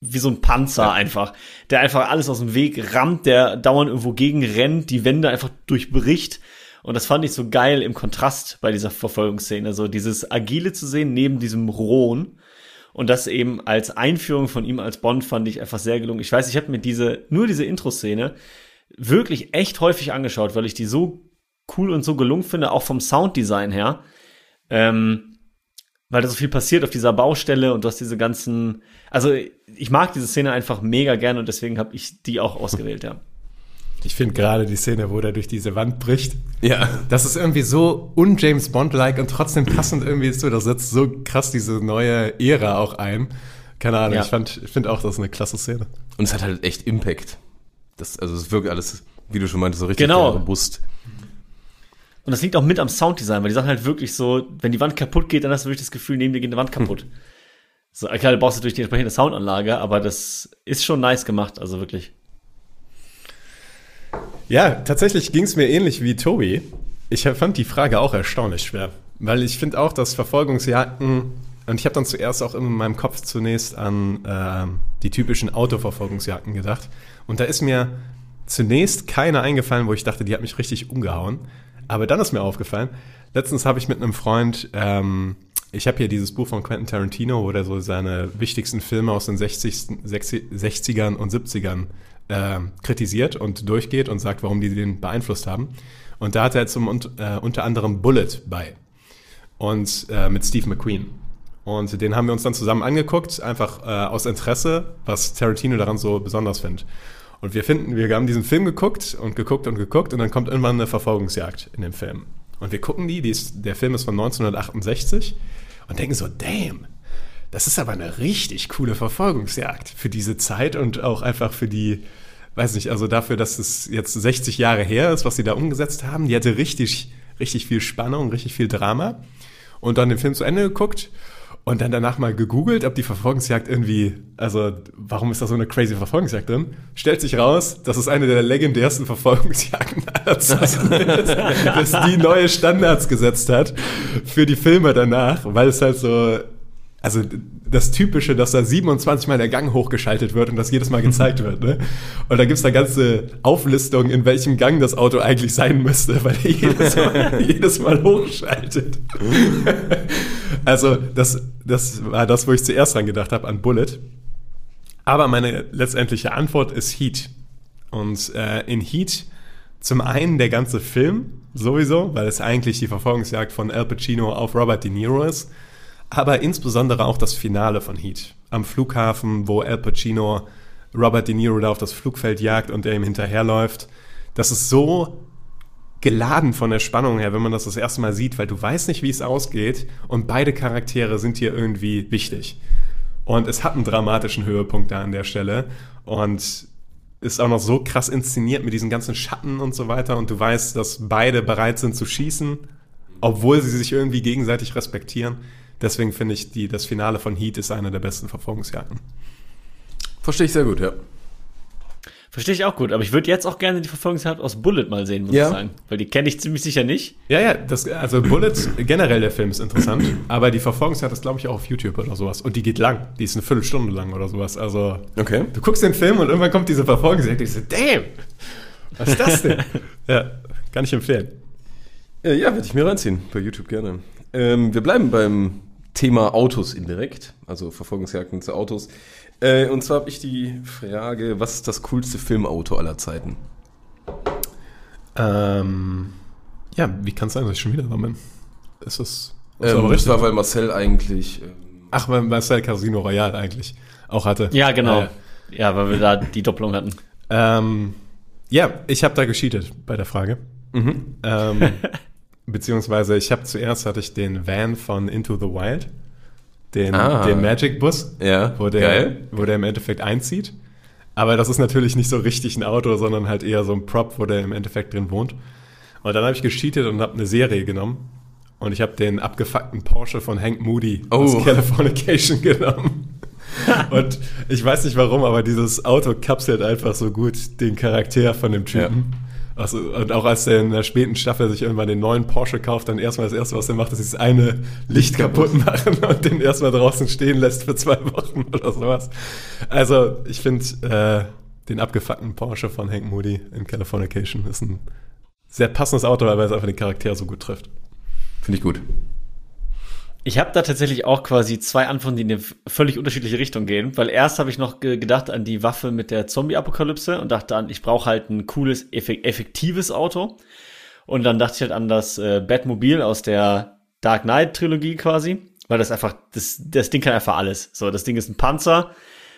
wie so ein Panzer einfach, der einfach alles aus dem Weg rammt, der dauernd irgendwo gegen rennt, die Wände einfach durchbricht. Und das fand ich so geil im Kontrast bei dieser Verfolgungsszene, so dieses Agile zu sehen neben diesem Rohen. Und das eben als Einführung von ihm als Bond fand ich einfach sehr gelungen. Ich weiß, ich habe mir diese, nur diese Intro-Szene wirklich echt häufig angeschaut, weil ich die so cool und so gelungen finde, auch vom Sounddesign her. Ähm, weil da so viel passiert auf dieser Baustelle und du hast diese ganzen, also ich mag diese Szene einfach mega gerne und deswegen habe ich die auch ausgewählt, ja. Ich finde gerade die Szene, wo der durch diese Wand bricht, Ja. das ist irgendwie so un-James Bond-like und trotzdem passend irgendwie so, das setzt so krass diese neue Ära auch ein. Keine Ahnung, Ja. ich, fand- ich finde auch, das ist eine klasse Szene. Und es hat halt echt Impact. Das, also es wirkt alles, wie du schon meintest, so richtig Genau. robust. Und das liegt auch mit am Sounddesign, weil die Sachen halt wirklich so, wenn die Wand kaputt geht, dann hast du wirklich das Gefühl, neben dir geht eine Wand kaputt. So, klar, du brauchst natürlich die entsprechende Soundanlage, aber das ist schon nice gemacht, also wirklich. Ja, tatsächlich ging es mir ähnlich wie Tobi. Ich fand die Frage auch erstaunlich schwer, weil ich finde auch, dass Verfolgungsjagden, und ich habe dann zuerst auch in meinem Kopf zunächst an ähm, die typischen Autoverfolgungsjagden gedacht. Und da ist mir zunächst keine eingefallen, wo ich dachte, die hat mich richtig umgehauen. Aber dann ist mir aufgefallen, letztens habe ich mit einem Freund ähm, ich habe hier dieses Buch von Quentin Tarantino, wo der so seine wichtigsten Filme aus den 60, 60ern und 70ern äh, kritisiert und durchgeht und sagt, warum die den beeinflusst haben. Und da hat er zum, äh, unter anderem Bullet bei. Und äh, mit Steve McQueen. Und den haben wir uns dann zusammen angeguckt, einfach äh, aus Interesse, was Tarantino daran so besonders findet. Und wir finden, wir haben diesen Film geguckt und geguckt und geguckt und dann kommt irgendwann eine Verfolgungsjagd in dem Film. Und wir gucken die, die ist, der Film ist von 1968 und denken so, damn, das ist aber eine richtig coole Verfolgungsjagd für diese Zeit und auch einfach für die, weiß nicht, also dafür, dass es jetzt 60 Jahre her ist, was sie da umgesetzt haben. Die hatte richtig, richtig viel Spannung, richtig viel Drama. Und dann den Film zu Ende geguckt und dann danach mal gegoogelt, ob die Verfolgungsjagd irgendwie, also warum ist da so eine crazy Verfolgungsjagd drin? Stellt sich raus, dass es eine der legendärsten Verfolgungsjagden aller Zeiten ist, dass die neue Standards gesetzt hat für die Filme danach, weil es halt so also das Typische, dass da 27 Mal der Gang hochgeschaltet wird und das jedes Mal gezeigt [laughs] wird. Ne? Und da gibt's da ganze Auflistungen, in welchem Gang das Auto eigentlich sein müsste, weil er jedes Mal, [laughs] jedes Mal hochschaltet. [laughs] also das, das war das, wo ich zuerst dran gedacht habe, an Bullet. Aber meine letztendliche Antwort ist Heat. Und äh, in Heat zum einen der ganze Film sowieso, weil es eigentlich die Verfolgungsjagd von Al Pacino auf Robert De Niro ist aber insbesondere auch das Finale von Heat. Am Flughafen, wo Al Pacino Robert De Niro da auf das Flugfeld jagt und er ihm hinterherläuft. Das ist so geladen von der Spannung her, wenn man das das erste Mal sieht, weil du weißt nicht, wie es ausgeht und beide Charaktere sind hier irgendwie wichtig. Und es hat einen dramatischen Höhepunkt da an der Stelle und ist auch noch so krass inszeniert mit diesen ganzen Schatten und so weiter und du weißt, dass beide bereit sind zu schießen, obwohl sie sich irgendwie gegenseitig respektieren. Deswegen finde ich, die, das Finale von Heat ist eine der besten Verfolgungsjagden. Verstehe ich sehr gut, ja. Verstehe ich auch gut, aber ich würde jetzt auch gerne die Verfolgungsjagd aus Bullet mal sehen, muss Ja. ich sagen. Weil die kenne ich ziemlich sicher nicht. Ja, ja, das, also Bullet, generell der Film ist interessant, aber die Verfolgungsjagd ist, glaube ich, auch auf YouTube oder sowas. Und die geht lang. Die ist eine Viertelstunde lang oder sowas. Also, Okay. du guckst den Film und irgendwann kommt diese Verfolgungsjagd und ich so, damn, was ist das denn? [laughs] ja, kann ich empfehlen. Äh, ja, werde ich mir reinziehen, bei YouTube gerne. Ähm, wir bleiben beim Thema Autos indirekt, also Verfolgungsjagden zu Autos. Äh, und zwar habe ich die Frage, was ist das coolste Filmauto aller Zeiten? Ähm, ja, wie kann es sein, dass ich schon wieder dran bin? Ist das, ist Ähm, aber das richtig. war, weil Marcel eigentlich... Ähm, Ach, weil Marcel Casino Royale eigentlich auch hatte. Ja, genau. Äh, Ja, weil wir da die Doppelung hatten. Ähm, ja, ich habe da gecheatet bei der Frage. mhm. Ähm, [laughs] beziehungsweise ich habe zuerst hatte ich den Van von Into the Wild, den, Ah. den Magic Bus, Ja, wo der, geil. wo der im Endeffekt einzieht. Aber das ist natürlich nicht so richtig ein Auto, sondern halt eher so ein Prop, wo der im Endeffekt drin wohnt. Und dann habe ich gecheatet und habe eine Serie genommen. Und ich habe den abgefuckten Porsche von Hank Moody Oh. aus Californication [laughs] genommen. und ich weiß nicht warum, aber dieses Auto kapselt einfach so gut den Charakter von dem Typen. Also, und auch als er in der späten Staffel sich irgendwann den neuen Porsche kauft, dann erstmal das erste, was er macht, ist dieses eine Licht kaputt machen [laughs] und den erstmal draußen stehen lässt für zwei Wochen oder sowas. Also, ich finde, äh, den abgefuckten Porsche von Hank Moody in Californication ist ein sehr passendes Auto, weil es einfach den Charakter so gut trifft. Finde ich gut. Ich habe da tatsächlich auch quasi zwei Antworten, die in eine völlig unterschiedliche Richtung gehen. Weil erst habe ich noch ge gedacht an die Waffe mit der Zombie-Apokalypse und dachte an, ich brauche halt ein cooles, effe effektives Auto. Und dann dachte ich halt an das äh, Batmobil aus der Dark Knight-Trilogie quasi. Weil das einfach, das, das Ding kann einfach alles. So, das Ding ist ein Panzer.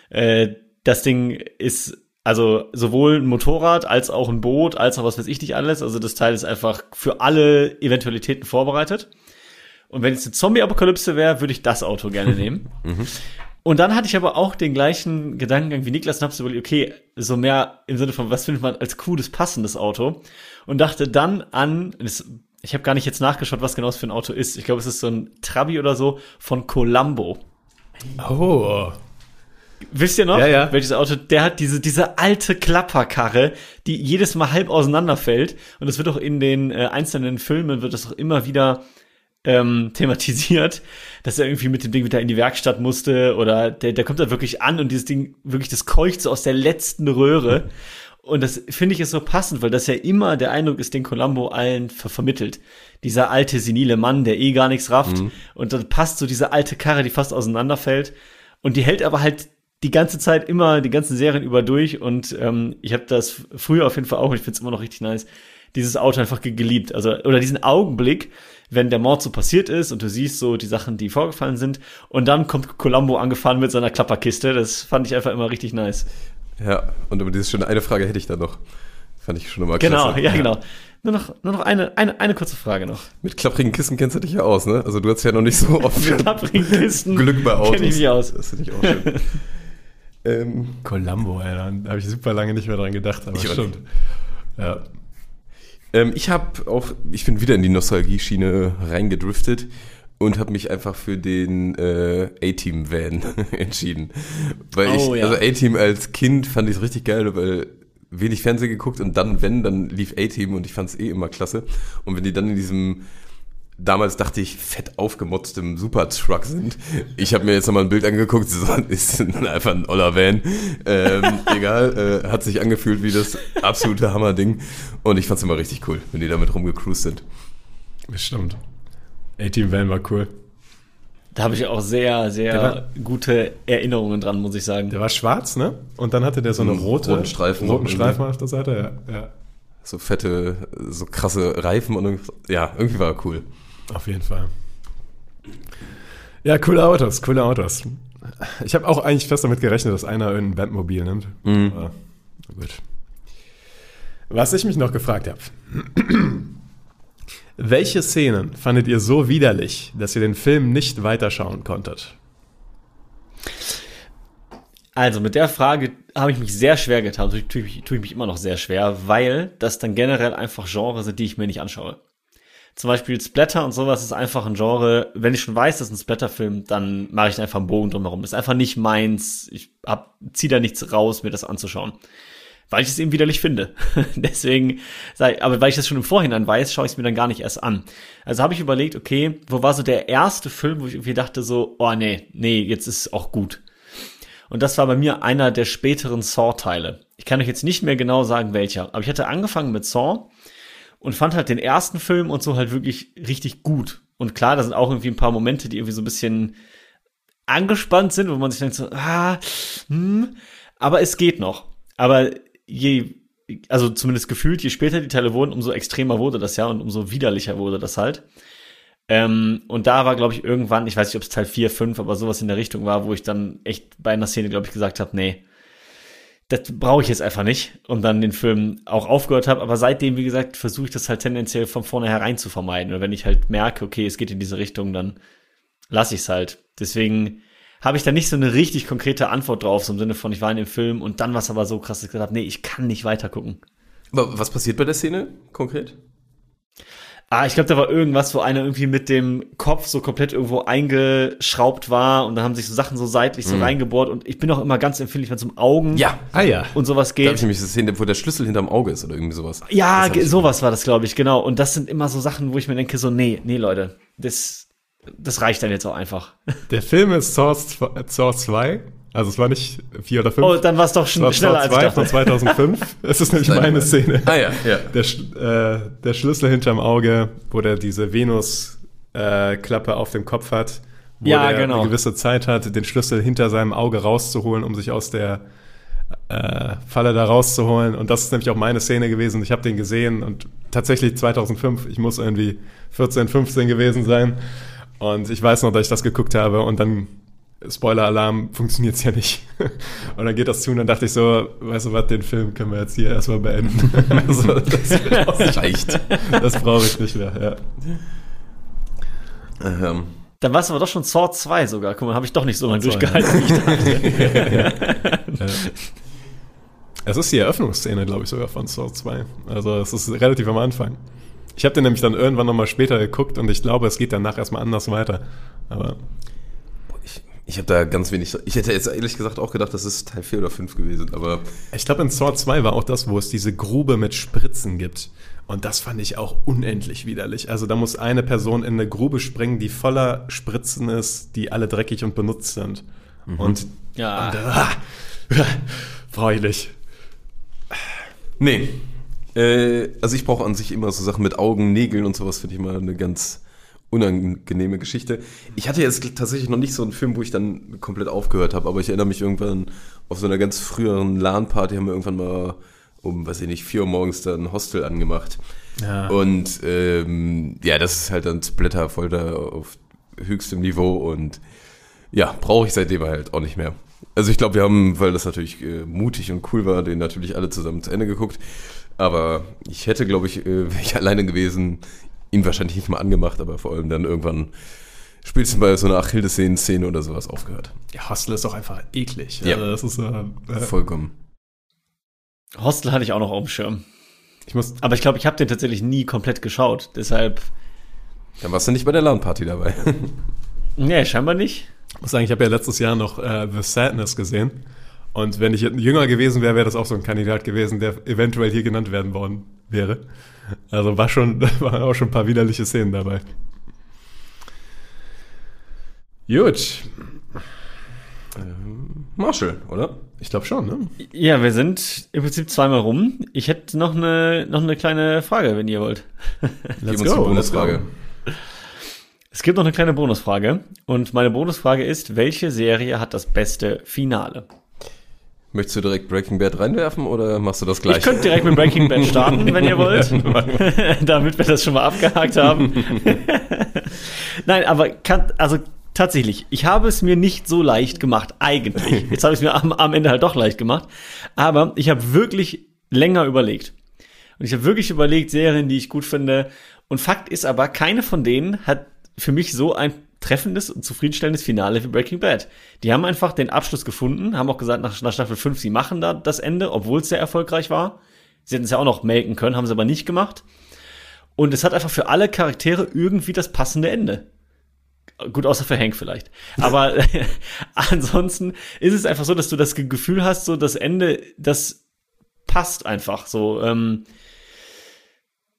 Äh, das Ding ist also sowohl ein Motorrad als auch ein Boot, als auch was weiß ich nicht alles. Also das Teil ist einfach für alle Eventualitäten vorbereitet. Und wenn es eine Zombie-Apokalypse wäre, würde ich das Auto gerne [laughs] nehmen. Und dann hatte ich aber auch den gleichen Gedankengang wie Niklas und hab's überlegt, okay, so mehr im Sinne von, was findet man als cooles, passendes Auto? Und dachte dann an, ich habe gar nicht jetzt nachgeschaut, was genau es für ein Auto ist. Ich glaube, es ist so ein Trabi oder so von Columbo. Oh. Wisst ihr noch? Ja, ja. Welches Auto? Der hat diese, diese alte Klapperkarre, die jedes Mal halb auseinanderfällt. Und es wird auch in den äh, einzelnen Filmen, wird das auch immer wieder ähm, thematisiert, dass er irgendwie mit dem Ding wieder in die Werkstatt musste oder der, der kommt da wirklich an und dieses Ding, wirklich, das keucht so aus der letzten Röhre. Und das finde ich ist so passend, weil das ja immer der Eindruck ist, den Columbo allen ver vermittelt. Dieser alte, senile Mann, der eh gar nichts rafft. Und dann passt so diese alte Karre, die fast auseinanderfällt. Und die hält aber halt die ganze Zeit immer, die ganzen Serien über durch. Und ähm, ich habe das früher auf jeden Fall auch, und ich finde es immer noch richtig nice, dieses Auto einfach ge geliebt. Also, oder diesen Augenblick, wenn der Mord so passiert ist und du siehst so die Sachen, die vorgefallen sind. Und dann kommt Columbo angefahren mit seiner Klapperkiste. Das fand ich einfach immer richtig nice. Ja, und über dieses schöne eine Frage hätte ich da noch. Fand ich schon immer Genau, klasse. ja, genau. Nur noch, nur noch eine, eine, eine kurze Frage noch. Mit klapprigen Kissen kennst du dich ja aus, ne? Also du hast ja noch nicht so [laughs] oft Klapprigen Kisten. Glück bei Autos. Kenn ich mich aus. Das finde ich auch schön. [laughs] ähm, Columbo, Alter. Da habe ich super lange nicht mehr dran gedacht, aber stimmt. Ja. Ähm, ich habe auch, ich bin wieder in die Nostalgie-Schiene reingedriftet und habe mich einfach für den äh, A-Team-Van [laughs] entschieden. Weil Oh, ich, ja. also A-Team als Kind fand ich es richtig geil, weil wenig Fernsehen geguckt und dann, wenn, dann lief A-Team und ich fand es eh immer klasse. Und wenn die dann in diesem damals dachte ich, fett aufgemotztem Supertruck sind. Ich habe mir jetzt nochmal ein Bild angeguckt, ist [laughs] einfach ein oller Van. Ähm, [laughs] egal, äh, hat sich angefühlt wie das absolute Hammerding. Und ich fand's immer richtig cool, wenn die damit rumgecruised sind. Bestimmt. A-Team Van war cool. Da habe ich auch sehr, sehr war- gute Erinnerungen dran, muss ich sagen. Der war schwarz, ne? Und dann hatte der so eine Einen rote, roten Streifen roten Streifen auf der Seite, ja. ja. So fette, so krasse Reifen und ja, irgendwie war er cool. Auf jeden Fall. Ja, coole Autos, coole Autos. Ich habe auch eigentlich fest damit gerechnet, dass einer irgendein Bandmobil nimmt. Aber, na gut. Was ich mich noch gefragt habe. [clears throat] Welche Szenen fandet ihr so widerlich, dass ihr den Film nicht weiterschauen konntet? Also mit der Frage habe ich mich sehr schwer getan. Tue, ich- tue ich mich immer noch sehr schwer, weil das dann generell einfach Genres sind, die ich mir nicht anschaue. Zum Beispiel Splatter und sowas ist einfach ein Genre. Wenn ich schon weiß, das ist ein Splatterfilm, dann mache ich einfach einen Bogen drumherum. Das ist einfach nicht meins. Ich hab, zieh da nichts raus, mir das anzuschauen. Weil ich es eben widerlich finde. [laughs] Deswegen, aber weil ich das schon im Vorhinein weiß, schaue ich es mir dann gar nicht erst an. Also habe ich überlegt, okay, wo war so der erste Film, wo ich irgendwie dachte so, oh nee, nee, jetzt ist es auch gut. Und das war bei mir einer der späteren Saw-Teile. Ich kann euch jetzt nicht mehr genau sagen, welcher. Aber ich hatte angefangen mit Saw und fand halt den ersten Film und so halt wirklich richtig gut. Und klar, da sind auch irgendwie ein paar Momente, die irgendwie so ein bisschen angespannt sind, wo man sich denkt so, ah, hm, aber es geht noch. Aber je, also zumindest gefühlt, je später die Teile wurden, umso extremer wurde das ja und umso widerlicher wurde das halt. Ähm, und da war, glaube ich, irgendwann, ich weiß nicht, ob es Teil 4, 5, aber sowas in der Richtung war, wo ich dann echt bei einer Szene, glaube ich, gesagt habe, nee, das brauche ich jetzt einfach nicht und dann den Film auch aufgehört habe. Aber seitdem, wie gesagt, versuche ich das halt tendenziell von vornherein zu vermeiden. Und wenn ich halt merke, okay, es geht in diese Richtung, dann lasse ich es halt. Deswegen habe ich da nicht so eine richtig konkrete Antwort drauf, so im Sinne von, ich war in dem Film und dann was aber so krass, dass ich gesagt habe, nee, ich kann nicht weiter gucken. Aber was passiert bei der Szene konkret? Ah, ich glaube, da war irgendwas, wo einer irgendwie mit dem Kopf so komplett irgendwo eingeschraubt war und dann haben sich so Sachen so seitlich so reingebohrt und ich bin auch immer ganz empfindlich, wenn es um Augen Ah ja. und sowas Da habe geht. ich nämlich eine Szene, wo der Schlüssel hinterm Auge ist oder irgendwie sowas. Ja, Das sowas war das, glaube ich, genau. Und das sind immer so Sachen, wo ich mir denke, so, nee, nee, Leute, das, das reicht dann jetzt auch einfach. Der Film ist zw- Saw 2. Also es war nicht 4 oder 5. Oh, dann war es doch es schn war schneller als ich 2 von dachte. 2005. [laughs] Es ist nämlich meine. Szene. Ah ja, ja. Der, Sch- äh, der Schlüssel hinterm Auge, wo der diese Venus-Klappe auf dem Kopf hat, wo Ja, der genau. eine gewisse Zeit hat, den Schlüssel hinter seinem Auge rauszuholen, um sich aus der äh, Falle da rauszuholen. Und das ist nämlich auch meine Szene gewesen. Ich habe den gesehen und tatsächlich 2005, ich muss irgendwie 14, 15 gewesen sein. Und ich weiß noch, dass ich das geguckt habe und dann Spoiler-Alarm funktioniert es ja nicht. [laughs] Und dann geht das zu und dann dachte ich so, weißt du was, den Film können wir jetzt hier erstmal beenden. [laughs] Also, das, [laughs] Reicht. das brauche ich nicht mehr, ja. Ähm, Dann war es aber doch schon Saw 2 sogar. Guck mal, habe ich doch nicht so lange Saw 2, durchgehalten. wie ich dachte. Es ist die Eröffnungsszene, glaube ich, sogar von Saw 2. Also es ist relativ am Anfang. Ich habe den nämlich dann irgendwann nochmal später geguckt und ich glaube, es geht danach erstmal anders weiter. Aber ich habe da ganz wenig. Ich hätte jetzt ehrlich gesagt auch gedacht, das ist Teil 4 oder 5 gewesen, aber ich glaube, in Saw 2 war auch das, wo es diese Grube mit Spritzen gibt. Und das fand ich auch unendlich widerlich. Also da muss eine Person in eine Grube springen, die voller Spritzen ist, die alle dreckig und benutzt sind. Und, Ja. und ah, freulich. Nee. Äh, also ich brauche an sich immer so Sachen mit Augen, Nägeln und sowas, finde ich mal eine ganz unangenehme Geschichte. Ich hatte jetzt tatsächlich noch nicht so einen Film, wo ich dann komplett aufgehört habe, aber ich erinnere mich irgendwann auf so einer ganz früheren LAN-Party haben wir irgendwann mal um, weiß ich nicht, vier Uhr morgens dann ein Hostel angemacht. Ja. Und ähm, ja, das ist halt dann Splatter-Folter auf höchstem Niveau und ja, brauche ich seitdem halt auch nicht mehr. Also ich glaube, wir haben, weil das natürlich äh, mutig und cool war, den natürlich alle zusammen zu Ende geguckt. Aber ich hätte, glaube ich, äh, [laughs] wäre ich alleine gewesen, ihn wahrscheinlich nicht mal angemacht, aber vor allem dann irgendwann spätestens bei so einer Achillessehnen-Szene oder sowas aufgehört. Ja, Hostel ist doch einfach eklig. Ja. Also das ist, äh, äh, Vollkommen. Hostel hatte ich auch noch auf dem Schirm. ich muss, Aber ich glaube, ich habe den tatsächlich nie komplett geschaut. Deshalb, Dann warst du nicht bei der LAN-Party dabei. [laughs] nee, scheinbar nicht. muss sagen, ich habe ja letztes Jahr noch äh, The Sadness gesehen. Und wenn ich jünger gewesen wäre, wäre das auch so ein Kandidat gewesen, der eventuell hier genannt werden worden wäre. Also war schon, [laughs] waren auch schon ein paar widerliche Szenen dabei. Gut, Marshall, oder? ich glaube schon, ne? Ja, wir sind im Prinzip zweimal rum. Ich hätte noch eine, noch eine kleine Frage, wenn ihr wollt. Gib uns die Bonusfrage. Es gibt noch eine kleine Bonusfrage. Und meine Bonusfrage ist, welche Serie hat das beste Finale? Möchtest du direkt Breaking Bad reinwerfen oder machst du das gleich? Ich könnte direkt mit Breaking Bad starten, [laughs] wenn ihr wollt. [laughs] Damit wir das schon mal abgehakt haben. [laughs] Nein, aber kann, also tatsächlich, ich habe es mir nicht so leicht gemacht, eigentlich. Jetzt habe ich es mir am, am Ende halt doch leicht gemacht. Aber ich habe wirklich länger überlegt. Und ich habe wirklich überlegt, Serien, die ich gut finde. Und Fakt ist aber, keine von denen hat für mich so ein treffendes und zufriedenstellendes Finale wie Breaking Bad. Die haben einfach den Abschluss gefunden, haben auch gesagt, nach, nach Staffel 5, sie machen da das Ende, obwohl es sehr erfolgreich war. Sie hätten es ja auch noch melken können, haben sie aber nicht gemacht. Und es hat einfach für alle Charaktere irgendwie das passende Ende. Gut, außer für Hank vielleicht. Aber [laughs] ansonsten ist es einfach so, dass du das Ge- Gefühl hast, so das Ende, das passt einfach so. Ähm,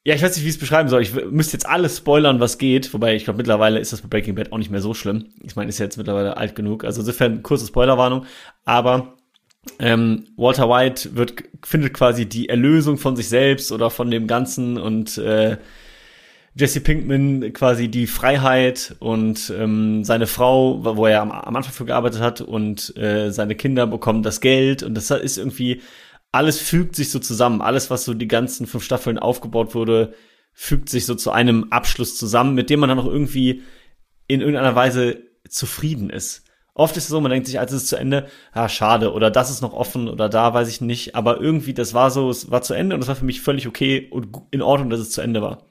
ja, ich weiß nicht, wie ich es beschreiben soll. Ich müsste jetzt alles spoilern, was geht. Wobei, ich glaube, mittlerweile ist das bei Breaking Bad auch nicht mehr so schlimm. Ich meine, ist jetzt mittlerweile alt genug. Also insofern kurze Spoilerwarnung. Aber ähm, Walter White wird, findet quasi die Erlösung von sich selbst oder von dem Ganzen und äh, Jesse Pinkman quasi die Freiheit und ähm, seine Frau, wo er am, am Anfang für gearbeitet hat und äh, seine Kinder bekommen das Geld und das ist irgendwie alles fügt sich so zusammen. Alles, was so die ganzen fünf Staffeln aufgebaut wurde, fügt sich so zu einem Abschluss zusammen, mit dem man dann auch irgendwie in irgendeiner Weise zufrieden ist. Oft ist es so, man denkt sich, als ist es zu Ende, ah, schade, oder das ist noch offen, oder da weiß ich nicht, aber irgendwie, das war so, es war zu Ende und es war für mich völlig okay und in Ordnung, dass es zu Ende war.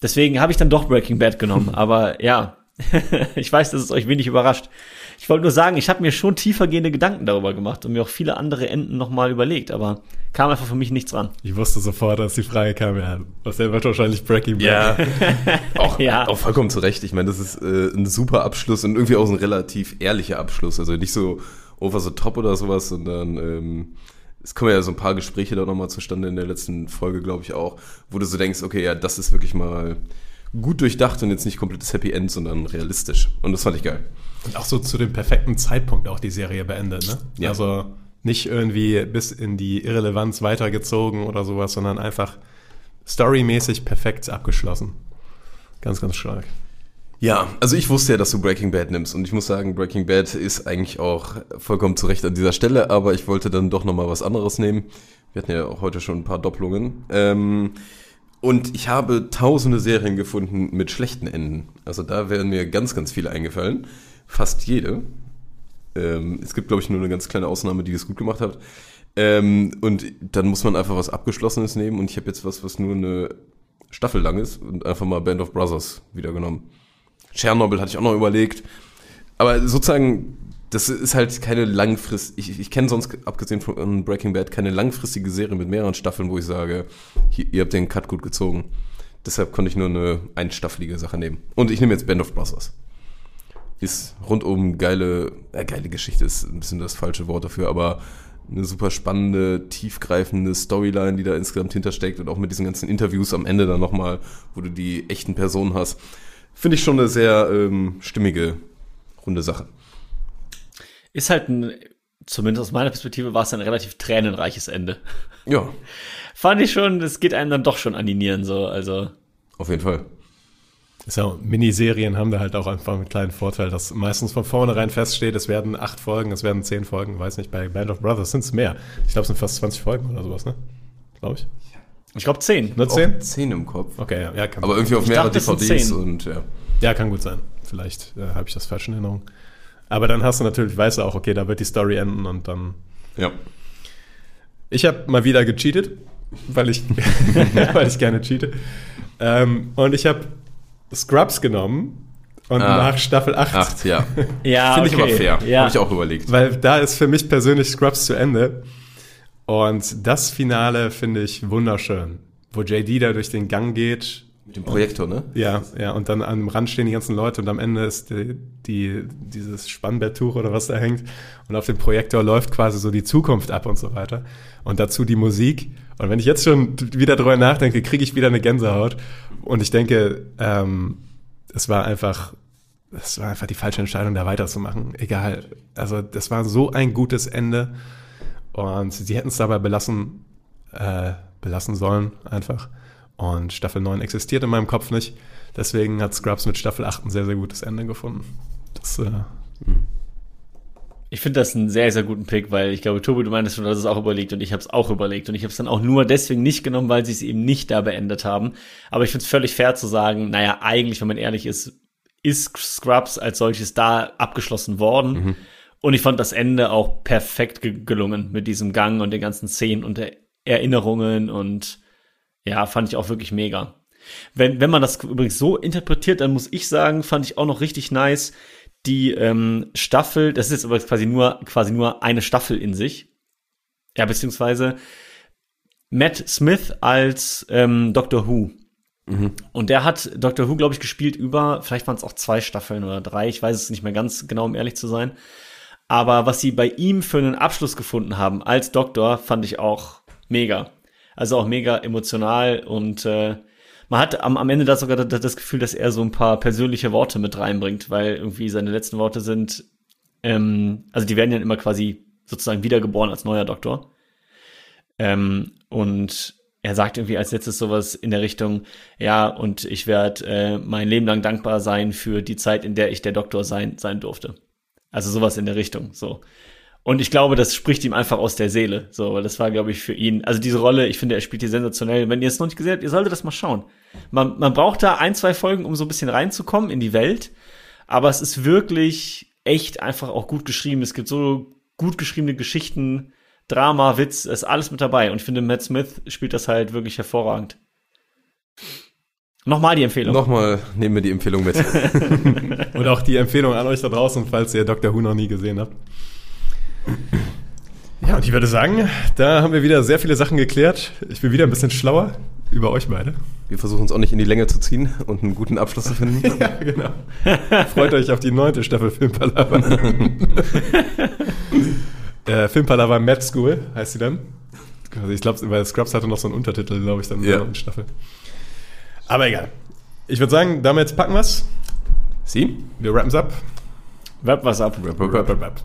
Deswegen habe ich dann doch Breaking Bad genommen, [laughs] aber ja, [laughs] ich weiß, dass es euch wenig überrascht. Ich wollte nur sagen, ich habe mir schon tiefergehende Gedanken darüber gemacht und mir auch viele andere Enden nochmal überlegt, aber kam einfach für mich nichts dran. Ich wusste sofort, dass die Frage kam, ja, was der wird wahrscheinlich Breaking Bad. Ja, [laughs] auch, Ja. auch vollkommen zu Recht. Ich meine, das ist äh, ein super Abschluss und irgendwie auch ein relativ ehrlicher Abschluss. Also nicht so over the top oder sowas, sondern ähm, es kommen ja so ein paar Gespräche da nochmal zustande in der letzten Folge, glaube ich auch, wo du so denkst, okay, ja, das ist wirklich mal gut durchdacht und jetzt nicht komplettes Happy End, sondern realistisch. Und das fand ich geil. Und auch so zu dem perfekten Zeitpunkt auch die Serie beendet, ne? Ja. Also nicht irgendwie bis in die Irrelevanz weitergezogen oder sowas, sondern einfach storymäßig perfekt abgeschlossen. Ganz, ganz stark. Ja, also ich wusste ja, dass du Breaking Bad nimmst und ich muss sagen, Breaking Bad ist eigentlich auch vollkommen zu Recht an dieser Stelle, aber ich wollte dann doch nochmal was anderes nehmen. Wir hatten ja auch heute schon ein paar Doppelungen. Ähm, und ich habe tausende Serien gefunden mit schlechten Enden. Also da wären mir ganz, ganz viele eingefallen. Fast jede. Ähm, es gibt, glaube ich, nur eine ganz kleine Ausnahme, die es gut gemacht hat. Ähm, und dann muss man einfach was Abgeschlossenes nehmen und ich habe jetzt was, was nur eine Staffel lang ist und einfach mal Band of Brothers wieder genommen. Tschernobyl hatte ich auch noch überlegt. Aber sozusagen, das ist halt keine langfristige, ich, ich kenne sonst, abgesehen von Breaking Bad, keine langfristige Serie mit mehreren Staffeln, wo ich sage, hier, ihr habt den Cut gut gezogen. Deshalb konnte ich nur eine einstaffelige Sache nehmen. Und ich nehme jetzt Band of Brothers. Ist rundum geile, äh, geile Geschichte ist ein bisschen das falsche Wort dafür, aber eine super spannende, tiefgreifende Storyline, die da insgesamt hintersteckt und auch mit diesen ganzen Interviews am Ende dann nochmal, wo du die echten Personen hast. Finde ich schon eine sehr ähm, stimmige, runde Sache. Ist halt ein, zumindest aus meiner Perspektive, war es ein relativ tränenreiches Ende. Ja, Fand ich schon, es geht einem dann doch schon an die Nieren so. Also, auf jeden Fall. So, Miniserien haben da halt auch einfach einen kleinen Vorteil, dass meistens von vornherein feststeht, es werden acht Folgen, es werden zehn Folgen, weiß nicht, bei Band of Brothers sind es mehr. Ich glaube, es sind fast 20 Folgen oder sowas, ne? Glaube ich. ich glaube 10. Nur zehn? Zehn im Kopf. Okay, ja, ja kann Aber sein. irgendwie auf Ich mehrere dachte, DVDs zehn. und ja. Ja, kann gut sein. Vielleicht äh, habe ich das falsch in Erinnerung. Aber dann hast du natürlich, weißt du auch, okay, da wird die Story enden und dann. Ja. Ich habe mal wieder gecheatet, weil ich, [laughs] weil ich gerne cheate. Ähm, und ich habe Scrubs genommen und Ah. nach Staffel 8, Acht, ja. [laughs] Ja, Finde ich aber fair. Ja. Habe ich auch überlegt. weil da ist für mich persönlich Scrubs zu Ende. Und das Finale finde ich wunderschön, wo JD da durch den Gang geht Mit dem Projektor, ne? Ja, ja, und dann am Rand stehen die ganzen Leute und am Ende ist die, die, dieses Spannbetttuch oder was da hängt und auf dem Projektor läuft quasi so die Zukunft ab und so weiter. Und dazu die Musik. Und wenn ich jetzt schon wieder drüber nachdenke, kriege ich wieder eine Gänsehaut. Und ich denke, ähm, es war einfach, es war einfach die falsche Entscheidung, da weiterzumachen. Egal. Also, das war so ein gutes Ende. Und sie hätten es dabei belassen, äh, belassen sollen, einfach. Und Staffel 9 existiert in meinem Kopf nicht. Deswegen hat Scrubs mit Staffel 8 ein sehr, sehr gutes Ende gefunden. Das, äh, Ich finde das einen sehr, sehr guten Pick, weil ich glaube, Tobi, du meintest schon, du hast es auch überlegt und ich habe es auch überlegt. Und ich habe es dann auch nur deswegen nicht genommen, weil sie es eben nicht da beendet haben. Aber ich finde es völlig fair zu sagen, naja, eigentlich, wenn man ehrlich ist, ist Scrubs als solches da abgeschlossen worden. Und ich fand das Ende auch perfekt ge gelungen mit diesem Gang und den ganzen Szenen und Erinnerungen und ja, fand ich auch wirklich mega. Wenn, wenn man das übrigens so interpretiert, dann muss ich sagen, fand ich auch noch richtig nice, die ähm, Staffel, das ist jetzt aber quasi nur, quasi nur eine Staffel in sich. Ja, beziehungsweise Matt Smith als ähm, Doctor Who. Und der hat Doctor Who, glaube ich, gespielt über, vielleicht waren es auch zwei Staffeln oder drei, ich weiß es nicht mehr ganz genau, um ehrlich zu sein. Aber was sie bei ihm für einen Abschluss gefunden haben als Doktor, fand ich auch mega. Also auch mega emotional und äh, man hat am, am Ende da sogar das, Gefühl, dass er so ein paar persönliche Worte mit reinbringt, weil irgendwie seine letzten Worte sind, ähm, also die werden ja immer quasi sozusagen wiedergeboren als neuer Doktor. Ähm, und er sagt irgendwie als letztes sowas in der Richtung, ja, und ich werde äh, mein Leben lang dankbar sein für die Zeit, in der ich der Doktor sein, sein durfte. Also sowas in der Richtung, so. Und ich glaube, das spricht ihm einfach aus der Seele, so, weil das war, glaube ich, für ihn, also diese Rolle, ich finde, er spielt die sensationell. Wenn ihr es noch nicht gesehen habt, ihr solltet das mal schauen. Man, man braucht da ein, zwei Folgen, um so ein bisschen reinzukommen in die Welt, aber es ist wirklich echt einfach auch gut geschrieben. Es gibt so gut geschriebene Geschichten, Drama, Witz, ist alles mit dabei. Und ich finde, Matt Smith spielt das halt wirklich hervorragend. Nochmal die Empfehlung. Nochmal nehmen wir die Empfehlung mit. [laughs] [laughs] und auch die Empfehlung an euch da draußen, falls ihr Dr. Who noch nie gesehen habt. Ja, und ich würde sagen, da haben wir wieder sehr viele Sachen geklärt. Ich bin wieder ein bisschen schlauer über euch beide. Wir versuchen uns auch nicht in die Länge zu ziehen und einen guten Abschluss zu finden. [laughs] Ja, genau. Freut euch auf die neunte Staffel Filmpalava. [laughs] äh, Filmpalava Mad School heißt sie dann. Also ich glaube, weil Scrubs hatte noch so einen Untertitel, glaube ich, dann in der neunten Staffel. Aber egal. Ich würde sagen, damit packen wir's. Sie? Wir rappen's ab. Wrap was ab. Rap, rap, rap. Wrap, wrap, wrap.